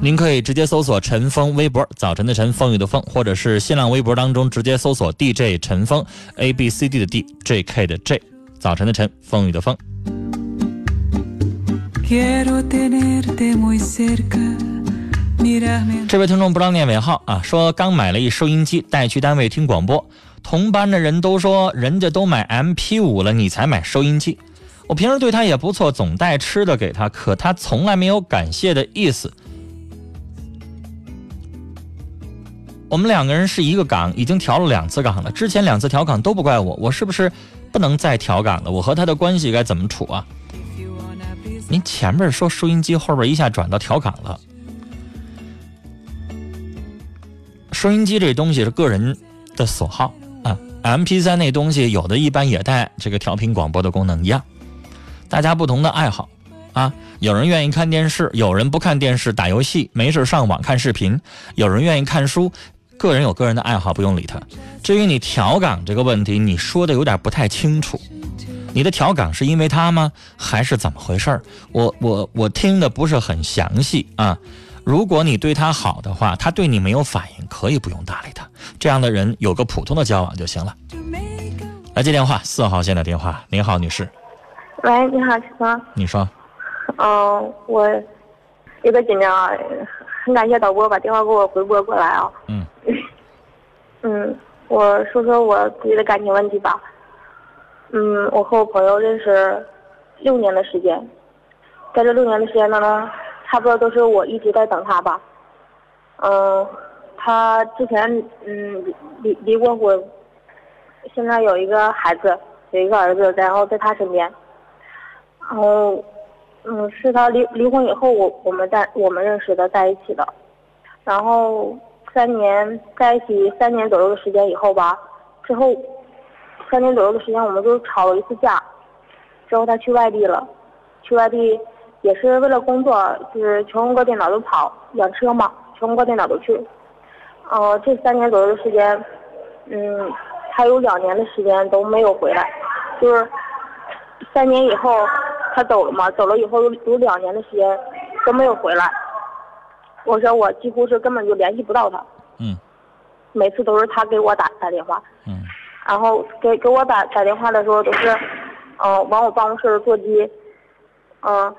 您可以直接搜索陈峰微博，早晨的晨，风雨的风，或者是新浪微博当中直接搜索 DJ 陈峰，A B C D 的 D，J K 的 J，早晨的晨，风雨的风。这位听众不知道念尾号啊，说刚买了一收音机带去单位听广播，同班的人都说人家都买 M P 五了，你才买收音机。我平时对他也不错，总带吃的给他，可他从来没有感谢的意思。我们两个人是一个岗，已经调了两次岗了。之前两次调岗都不怪我，我是不是不能再调岗了？我和他的关系该怎么处啊？您前面说收音机，后边一下转到调岗了。收音机这东西是个人的所好啊，M P 三那东西有的一般也带这个调频广播的功能一样。大家不同的爱好，啊，有人愿意看电视，有人不看电视，打游戏，没事上网看视频，有人愿意看书，个人有个人的爱好，不用理他。至于你调岗这个问题，你说的有点不太清楚，你的调岗是因为他吗？还是怎么回事我我我听的不是很详细啊。如果你对他好的话，他对你没有反应，可以不用搭理他。这样的人有个普通的交往就行了。来接电话，四号线的电话，您好，女士。喂，你好，陈峰。你说。嗯，我有点紧张啊，很感谢导播把电话给我回拨过来啊。嗯。嗯，我说说我自己的感情问题吧。嗯，我和我朋友认识六年的时间，在这六年的时间当中，差不多都是我一直在等他吧。嗯，他之前嗯离离过婚，现在有一个孩子，有一个儿子，然后在他身边。然后，嗯，是他离离婚以后，我我们在我们认识的，在一起的。然后三年在一起三年左右的时间以后吧，之后三年左右的时间，我们就吵了一次架。之后他去外地了，去外地也是为了工作，就是全国各地哪都跑，养车嘛，全国各地哪都去。呃，这三年左右的时间，嗯，还有两年的时间都没有回来，就是。三年以后，他走了嘛？走了以后有有两年的时间都没有回来。我说我几乎是根本就联系不到他。嗯。每次都是他给我打打电话。嗯。然后给给我打打电话的时候都是，嗯，往我办公室座机，嗯，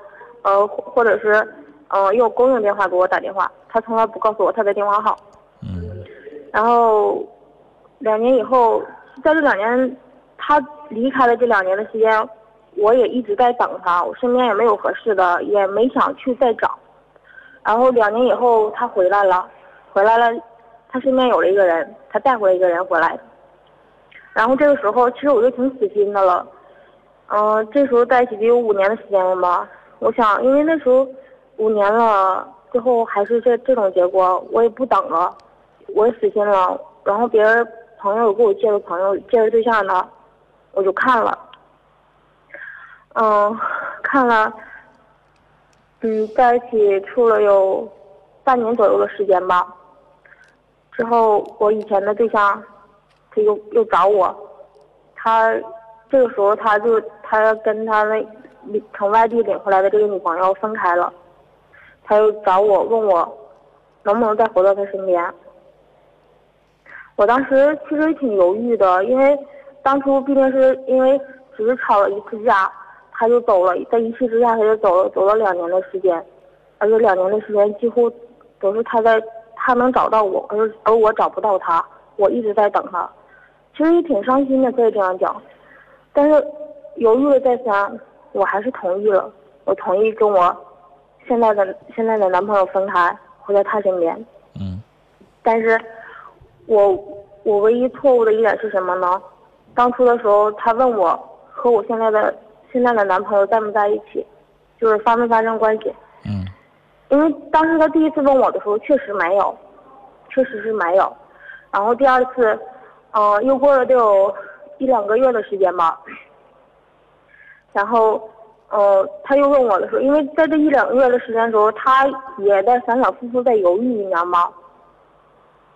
呃，或者是嗯用公用电话给我打电话。他从来不告诉我他的电话号。嗯。然后两年以后，在这两年他离开了这两年的时间。我也一直在等他，我身边也没有合适的，也没想去再找。然后两年以后他回来了，回来了，他身边有了一个人，他带回来一个人回来。然后这个时候，其实我就挺死心的了。嗯，这时候在一起得有五年的时间了吧？我想，因为那时候五年了，最后还是这这种结果，我也不等了，我也死心了。然后别人朋友给我介绍朋友介绍对象呢，我就看了。嗯，看了，嗯，在一起处了有半年左右的时间吧。之后我以前的对象，他又又找我，他这个时候他就他跟他那从外地领回来的这个女朋友分开了，他又找我问我能不能再回到他身边。我当时其实挺犹豫的，因为当初毕竟是因为只是吵了一次架，他就走了，在一气之下他就走了，走了两年的时间，而且两年的时间几乎都是他在。他能找到我，而而我找不到他，我一直在等他，其实也挺伤心的，可以这样讲。但是犹豫了再三，我还是同意了。我同意跟我现在的现在的男朋友分开，回到他身边。嗯。但是，我我唯一错误的一点是什么呢？当初的时候，他问我和我现在的现在的男朋友在不在一起，就是发没发生关系。嗯。因为当时他第一次问我的时候，确实没有，确实是没有。然后第二次，嗯，又过了得有一两个月的时间吧。然后，呃，他又问我的时候，因为在这一两个月的时间时候，他也在反反复复在犹豫，你知道吗？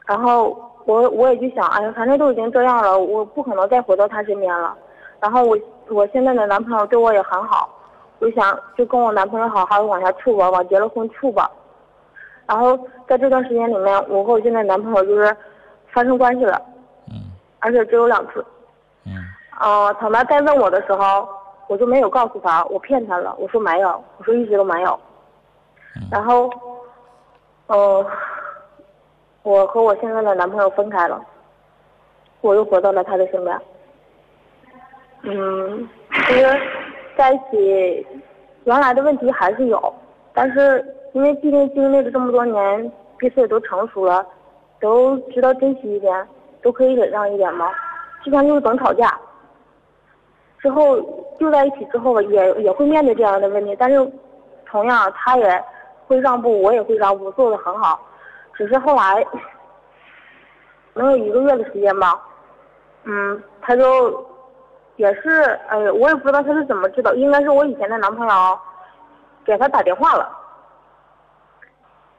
然后我我也就想，哎呀，反正都已经这样了，我不可能再回到他身边了。然后我我现在的男朋友对我也很好。我想就跟我男朋友好好的往下处吧，往结了婚处吧。然后在这段时间里面，我和我现在男朋友就是发生关系了，嗯，而且只有两次，嗯，呃，等他再问我的时候，我就没有告诉他，我骗他了，我说没有，我说一直都没有。然后，呃，我和我现在的男朋友分开了，我又回到了他的身边。嗯，其实。在一起，原来的问题还是有，但是因为毕竟经历了这么多年，彼此也都成熟了，都知道珍惜一点，都可以忍让一点嘛。之前就是总吵架，之后就在一起之后也也会面对这样的问题，但是同样他也会让步，我也会让步，做的很好。只是后来能有一个月的时间吧，嗯，他就。也是，哎，我也不知道他是怎么知道，应该是我以前的男朋友给他打电话了，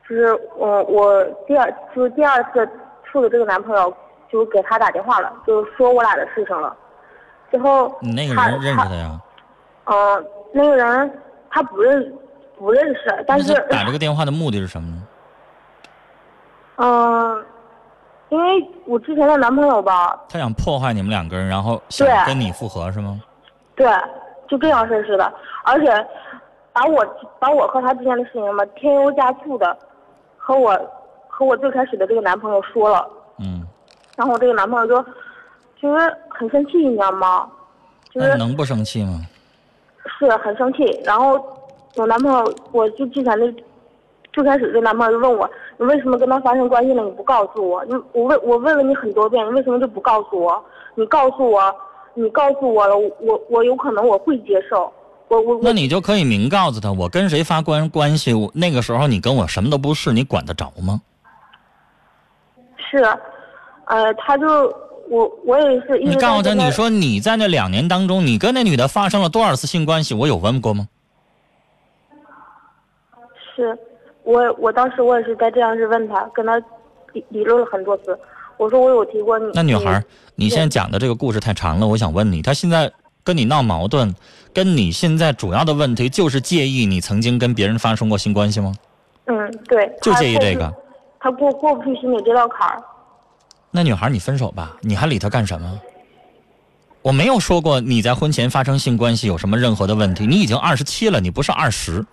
就是我我第二就是第二次处的这个男朋友就给他打电话了，就说我俩的事情了，最后你那个人认识他呀？嗯，那个人他不认不认识，但是打这个电话的目的是什么呢？嗯。因为我之前的男朋友吧，他想破坏你们两个人，然后想跟你复合是吗？对，就这样式的，而且把我把我和他之间的事情嘛添油加醋的，和我和我最开始的这个男朋友说了。嗯。然后我这个男朋友就就是很生气，你知道吗？就是能不生气吗？是很生气。然后我男朋友，我就之前的最开始这男朋友就问我。你为什么跟他发生关系了？你不告诉我？你我问我问了你很多遍，你为什么就不告诉我？你告诉我，你告诉我了，我我有可能我会接受。我我那你就可以明告诉他，我跟谁发关关系？我那个时候你跟我什么都不是，你管得着吗？是，呃，他就我我也是。你告诉他，你说你在那两年当中，你跟那女的发生了多少次性关系？我有问过吗？是。我我当时我也是在这样式问他，跟他理理论了很多次。我说我有提过你。那女孩，你现在讲的这个故事太长了，我想问你，他现在跟你闹矛盾，跟你现在主要的问题就是介意你曾经跟别人发生过性关系吗？嗯，对。就介意这个。他过过不去心里这道坎儿。那女孩，你分手吧，你还理他干什么？我没有说过你在婚前发生性关系有什么任何的问题，你已经二十七了，你不是二十。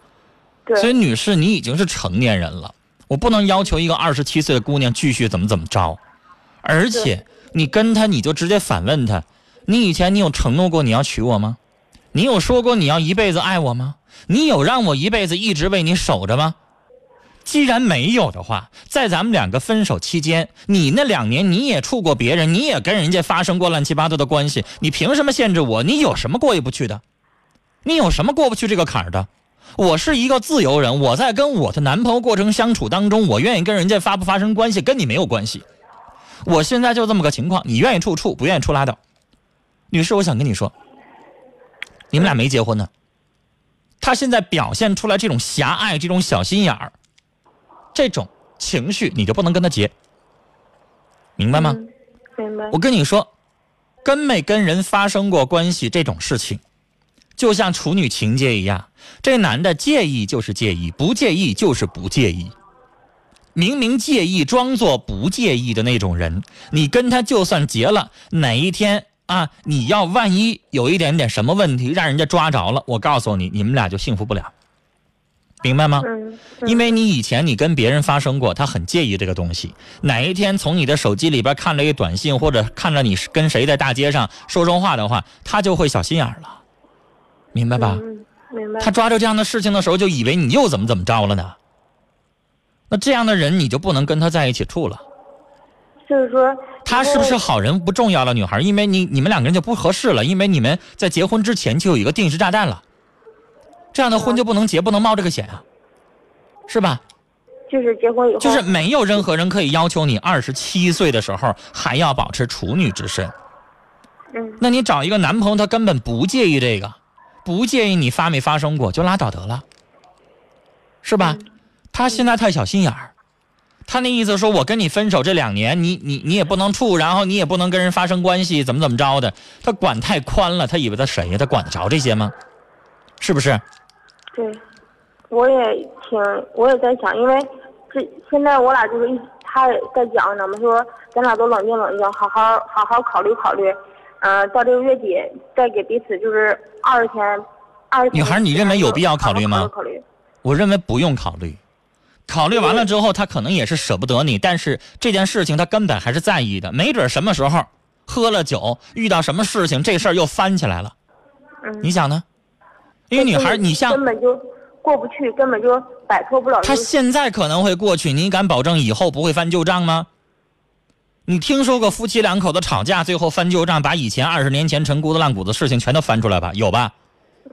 所以，女士，你已经是成年人了，我不能要求一个二十七岁的姑娘继续怎么怎么着。而且，你跟他，你就直接反问他：你以前你有承诺过你要娶我吗？你有说过你要一辈子爱我吗？你有让我一辈子一直为你守着吗？既然没有的话，在咱们两个分手期间，你那两年你也处过别人，你也跟人家发生过乱七八糟的关系，你凭什么限制我？你有什么过意不去的？你有什么过不去这个坎儿的？我是一个自由人，我在跟我的男朋友过程相处当中，我愿意跟人家发不发生关系，跟你没有关系。我现在就这么个情况，你愿意处处，不愿意处拉倒。女士，我想跟你说，你们俩没结婚呢。他现在表现出来这种狭隘、这种小心眼儿，这种情绪，你就不能跟他结，明白吗？嗯明白我。跟你说，跟没跟人发生过关系这种事情，就像处女情节一样，这男的介意就是介意，不介意就是不介意。明明介意，装作不介意的那种人，你跟他就算结了，哪一天啊，你要万一有一点点什么问题，让人家抓着了，我告诉你，你们俩就幸福不了，明白吗？嗯，因为你以前你跟别人发生过，他很介意这个东西。哪一天从你的手机里边看了一个短信，或者看着你是跟谁在大街上说说话的话，他就会小心眼了，明白吧？嗯，明白。他抓着这样的事情的时候，就以为你又怎么怎么着了呢？那这样的人你就不能跟他在一起处了。就是说，他是不是好人不重要了，女孩，因为你你们两个人就不合适了，因为你们在结婚之前就有一个定时炸弹了，这样的婚就不能结，不能冒这个险啊，是吧？就是结婚以后，就是没有任何人可以要求你二十七岁的时候还要保持处女之身。嗯那你找一个男朋友，他根本不介意这个，不介意你发没发生过，就拉倒得了，是吧？他现在太小心眼儿，他那意思说我跟你分手这两年，你你你也不能处，然后你也不能跟人发生关系，怎么怎么着的，他管太宽了，他以为他谁呀？他管得着这些吗？是不是？对，我也挺，我也在想，因为这现在我俩就是一，他也在讲，咱们说咱俩都冷静冷静，好好好好考虑考虑，嗯、到这个月底再给彼此就是二十天，二十天。女孩你认为有必要考虑吗我认为不用考虑，考虑完了之后，他可能也是舍不得你，但是这件事情他根本还是在意的，没准什么时候喝了酒，遇到什么事情，这事儿又翻起来了，嗯，你想呢？因为女孩，你像根本就过不去，根本就摆脱不了这她。现在可能会过去，你敢保证以后不会翻旧账吗？你听说过夫妻两口子吵架，最后翻旧账，把以前二十年前陈姑子烂谷子事情全都翻出来吧？有吧？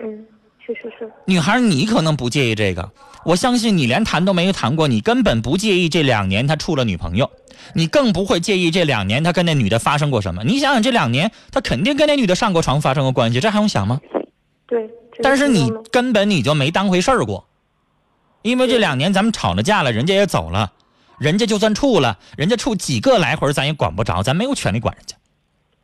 嗯，确实是。女孩，你可能不介意这个，我相信你连谈都没谈过，你根本不介意这两年他处了女朋友，你更不会介意这两年他跟那女的发生过什么。你想想，这两年他肯定跟那女的上过床，发生过关系，这还用想吗？对。但是你根本你就没当回事儿过，因为这两年咱们吵了架了，人家也走了，人家就算处了，人家处几个来回咱也管不着，咱没有权利管人家。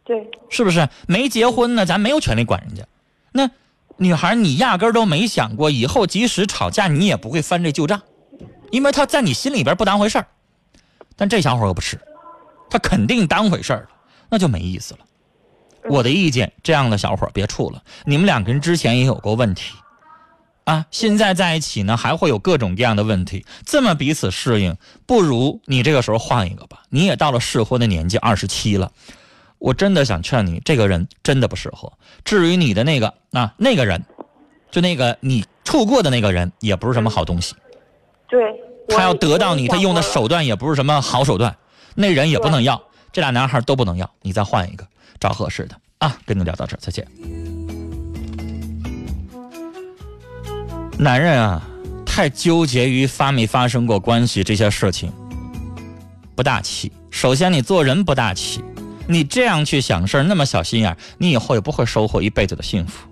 对，是不是？没结婚呢，咱没有权利管人家。那女孩，你压根儿都没想过，以后即使吵架，你也不会翻这旧账，因为他在你心里边不当回事儿。但这小伙儿可不是，他肯定当回事儿了，那就没意思了。我的意见，这样的小伙儿别处了。你们两个人之前也有过问题，啊，现在在一起呢，还会有各种各样的问题，这么彼此适应，不如你这个时候换一个吧。你也到了适婚的年纪，二十七了。我真的想劝你，这个人真的不适合。至于你的那个啊，那个人，就那个你处过的那个人，也不是什么好东西。对。他要得到你，他用的。手段也不是什么好手段，那人也不能要，这俩男孩都不能要，你再换一个，找合适的啊。跟你聊到这儿，再见。男人啊，太纠结于发没发生过关系这些事情，不大气。首先，你做人不大气，你这样去想事儿，那么小心眼儿，你以后也不会收获一辈子的幸福。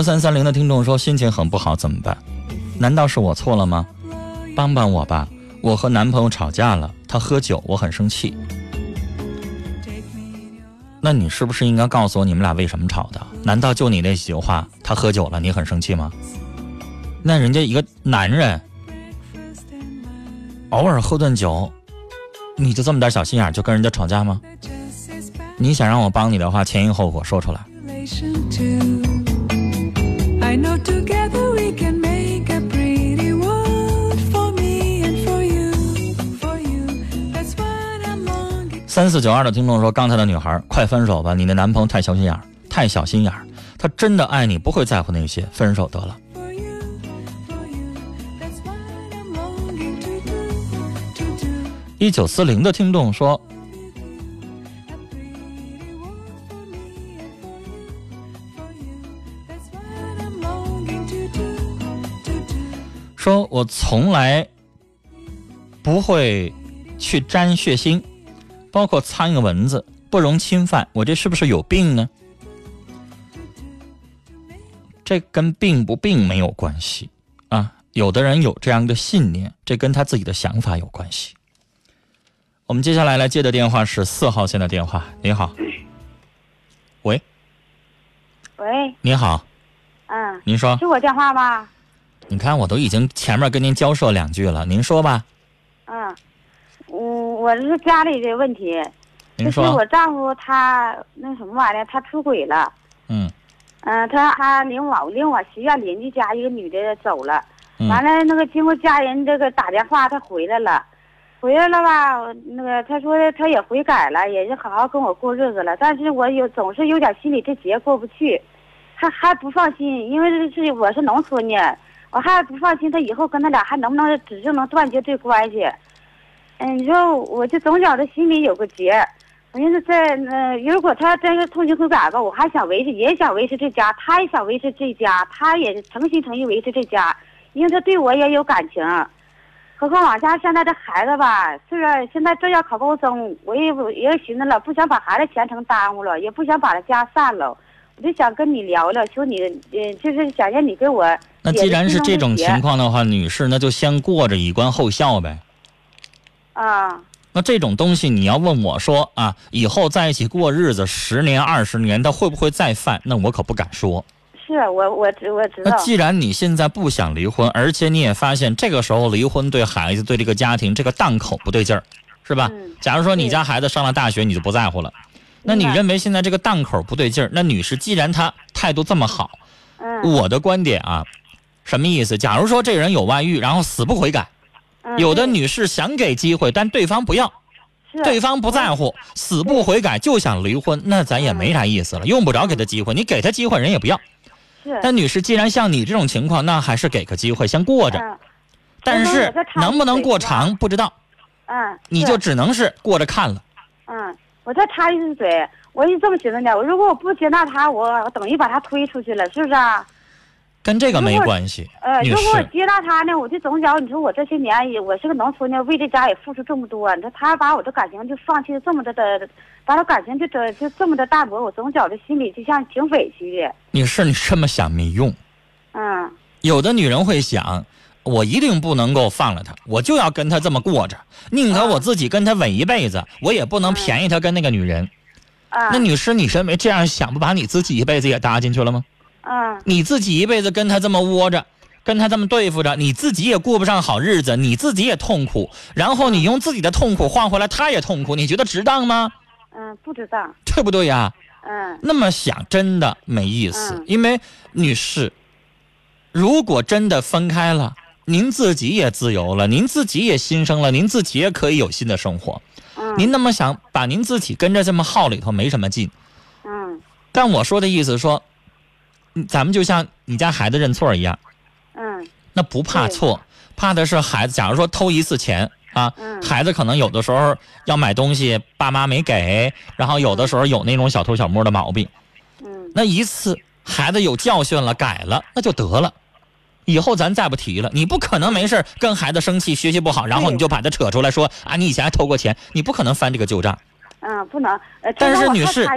幺三三零的听众说心情很不好，怎么办？难道是我错了吗？帮帮我吧！我和男朋友吵架了，他喝酒，我很生气。那你是不是应该告诉我你们俩为什么吵的？难道就你那几句话，他喝酒了，你很生气吗？那人家一个男人偶尔喝顿酒，你就这么点小心眼就跟人家吵架吗？你想让我帮你的话，前因后果说出来。三四九二的听众说，刚才的女孩，快分手吧！你的男朋友太小心眼儿，太小心眼儿，他真的爱你，不会在乎那些，分手得了。for you, for you. That's what I'm longing to do, to do. 一九四零的听众说，说我从来不会去沾血腥，包括苍蝇蚊子不容侵犯，我这是不是有病呢？这跟病不病没有关系啊。有的人有这样的信念，这跟他自己的想法有关系。我们接下来来接的电话是四号线的电话。你好，喂，喂，你好，嗯，您说是，我电话吗？你看我都已经前面跟您交涉两句了，您说吧，嗯，我，我是家里的问题，就是您说。我，丈夫他那什么玩意儿，他出轨了。嗯。嗯，他他领我领我学院邻居家一个女的走了，嗯。完了那个经过家人这个打电话，他回来了，回来了吧？那个他说他也悔改了，也是好好跟我过日子了，但是我有总是有点心里这结过不去，还还不放心，因为这是我是农村的，我还不放心他以后跟他俩还能不能指定能断绝这关系。嗯，你说我就总觉着心里有个结。我寻思在呃，如果他真是痛心悔改吧，我还想维持，也想维持这家，他也想维持这家，他也诚心诚意维持这家，因为他对我也有感情。何况往家现在这孩子吧，虽然现在正要考高中，我也也寻思了，不想把孩子前程耽误了，也不想把他家散了，我就想跟你聊聊，求你，呃，就是想让你给我。那既然是这种情况的话，女士，那就先过着，以观后效呗。啊，那这种东西，你要问我说啊，以后在一起过日子，十年、二十年，他会不会再犯？那我可不敢说。是我我知我知道那，既然你现在不想离婚，而且你也发现这个时候离婚对孩子、对这个家庭这个档口不对劲儿，是吧？嗯假如说你家孩子上了大学，你就不在乎了。那你认为现在这个档口不对劲儿？那女士，既然她态度这么好，嗯，我的观点啊，什么意思？假如说这人有外遇，然后死不悔改，嗯有的女士想给机会，但对方不要，对方不在乎，死不悔改就想离婚，那咱也没啥意思了，用不着给他机会。你给他机会，人也不要。是，但女士，既然像你这种情况，那还是给个机会，先过着。嗯但是能不能过长不知道，嗯，你就只能是过着看了。嗯，我再插一句嘴，我是这么寻思的，我如果我不接纳他，我我等于把他推出去了，是不是啊？跟这个没关系，呃，如果我。接纳他呢，我就总觉你说我这些年也我是个农村的，为这家也付出这么多，你说他把我的感情就放弃的这么的的，把我感情就这就这么的淡薄，我总觉着心里就像挺委屈的。女士，你这么想没用。嗯有的女人会想，我一定不能够放了他，我就要跟他这么过着，宁可我自己跟他稳一辈子，我也不能便宜他跟那个女人。啊，那女士，你认为这样想，不把你自己一辈子也搭进去了吗？嗯你自己一辈子跟他这么窝着，跟他这么对付着，你自己也过不上好日子，你自己也痛苦，然后你用自己的痛苦换回来他也痛苦，你觉得值当吗？嗯，不值当，对不对呀？嗯那么想真的没意思，嗯因为女士，如果真的分开了，您自己也自由了，您自己也新生了，您自己也可以有新的生活。嗯，您那么想把您自己跟着这么耗里头没什么劲。嗯但我说的意思说，嗯咱们就像你家孩子认错一样，嗯那不怕错，怕的是孩子。假如说偷一次钱啊，嗯孩子可能有的时候要买东西，爸妈没给，然后有的时候有那种小偷小摸的毛病。嗯那一次孩子有教训了，改了，那就得了。以后咱再不提了。你不可能没事跟孩子生气，学习不好，然后你就把他扯出来说啊，你以前还偷过钱，你不可能翻这个旧账。嗯，不能。呃，但是女士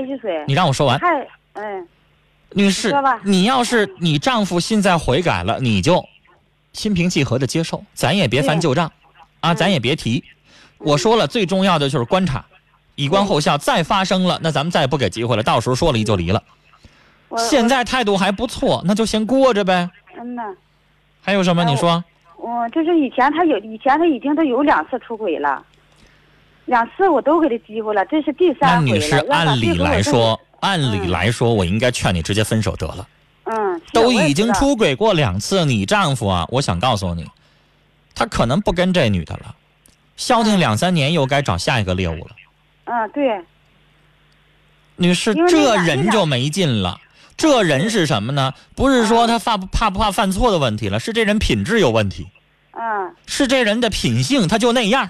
你让我说完，太嗯女士，你要是你丈夫现在悔改了，你就心平气和的接受，咱也别翻旧账，啊，嗯咱也别提。我说了，最重要的就是观察，以观后效。再发生了，那咱们再也不给机会了，到时候说离就离了。现在态度还不错，那就先过着呗。嗯呐，还有什么？你说？我就是以前他有，以前他已经都有两次出轨了，两次我都给他机会了，这是第三回了。女士，按理来说，按理来说，我应该劝你直接分手得了。嗯，都已经出轨过两次，你丈夫啊，我想告诉你，他可能不跟这女的了，消停两三年又该找下一个猎物了。嗯，对，女士，这人就没劲了。这人是什么呢？不是说他怕不怕不怕犯错的问题了，是这人品质有问题，嗯。是这人的品性他就那样，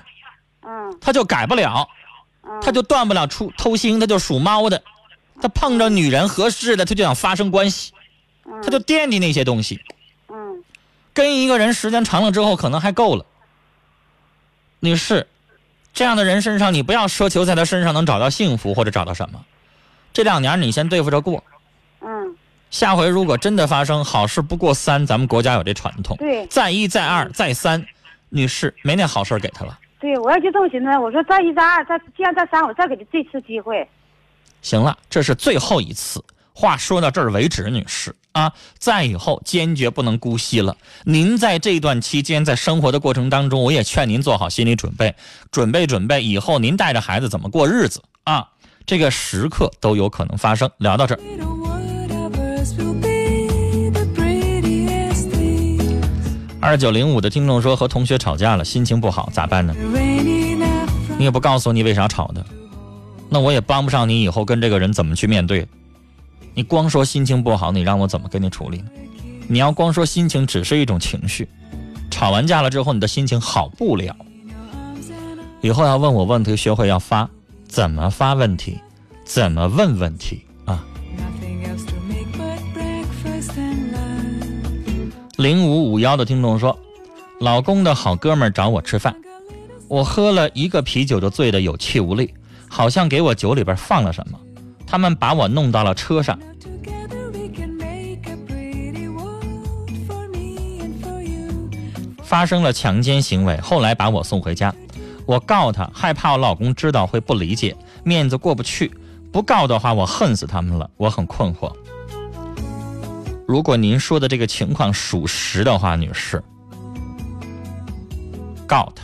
嗯。他就改不了，嗯，他就断不了出偷腥，他就属猫的，他碰着女人合适的，他就想发生关系，他就惦记那些东西。嗯跟一个人时间长了之后，可能还够了。女士，这样的人身上，你不要奢求在他身上能找到幸福或者找到什么。这两年你先对付着过，嗯，下回如果真的发生好事不过三，咱们国家有这传统，对再一再二再三，女士没那好事给他了。对，我要就这么寻思，我说再一再二再既然再三，我再给他这次机会。行了，这是最后一次。话说到这儿为止，女士啊，再以后坚决不能姑息了。您在这段期间，在生活的过程当中，我也劝您做好心理准备，准备准备以后您带着孩子怎么过日子啊，这个时刻都有可能发生。聊到这儿二九零五的听众说和同学吵架了，心情不好，咋办呢？你也不告诉我你为啥吵的，那我也帮不上你以后跟这个人怎么去面对。你光说心情不好，你让我怎么跟你处理呢？你要光说心情只是一种情绪，吵完架了之后，你的心情好不了。以后要问我问题，学会要发，怎么发问题，怎么问问题啊。零五五幺的听众说，老公的好哥们找我吃饭，我喝了一个啤酒就醉得有气无力，好像给我酒里边放了什么，他们把我弄到了车上，发生了强奸行为，后来把我送回家，我告他，害怕我老公知道会不理解，面子过不去，不告的话我恨死他们了，我很困惑。如果您说的这个情况属实的话，女士，告他，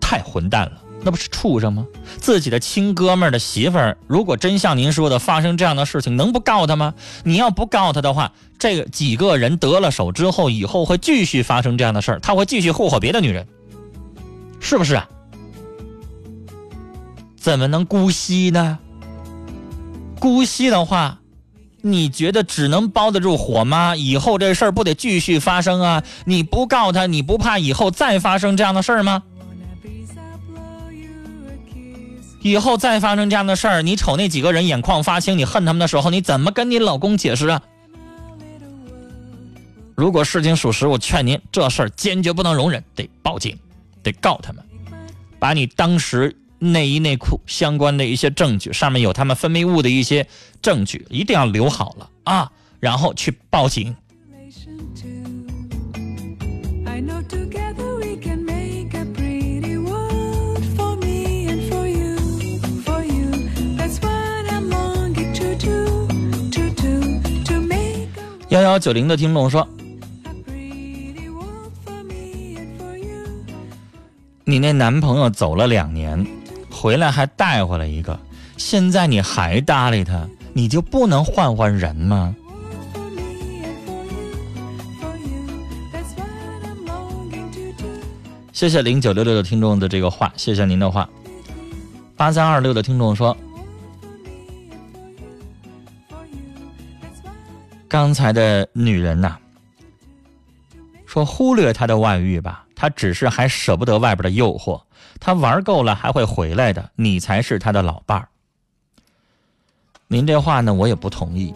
太混蛋了，那不是畜生吗？自己的亲哥们儿的媳妇儿，如果真像您说的发生这样的事情，能不告他吗？你要不告他的话，这个几个人得了手之后，以后会继续发生这样的事儿，他会继续霍霍别的女人，是不是啊？怎么能姑息呢？姑息的话，你觉得只能包得住火吗？以后这事儿不得继续发生啊？你不告他，你不怕以后再发生这样的事儿吗？以后再发生这样的事儿，你瞅那几个人眼眶发青，你恨他们的时候，你怎么跟你老公解释啊？如果事情属实，我劝您这事儿坚决不能容忍，得报警，得告他们，把你当时内衣内裤相关的一些证据，上面有他们分泌物的一些证据，一定要留好了啊，然后去报警。幺幺九零的听众说你那男朋友走了两年回来还带回来一个现在你还搭理他你就不能换换人吗？谢谢零九六六的听众的这个话谢谢您的话。八三二六的听众说刚才的女人呐、说忽略他的外遇吧，他只是还舍不得外边的诱惑，他玩够了还会回来的，你才是他的老伴儿。您这话呢，我也不同意。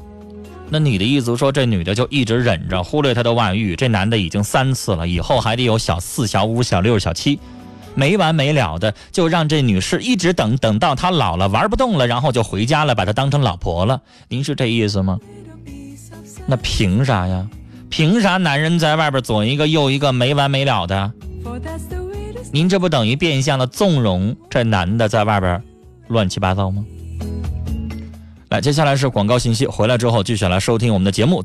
那你的意思说，这女的就一直忍着，忽略他的外遇，这男的已经三次了，以后还得有小四、小五、小六、小七，没完没了的，就让这女士一直等，等到他老了玩不动了，然后就回家了，把她当成老婆了。您是这意思吗？那凭啥呀？凭啥男人在外边左一个右一个没完没了的您这不等于变相的纵容这男的在外边乱七八糟吗？来，接下来是广告信息，回来之后继续来收听我们的节目。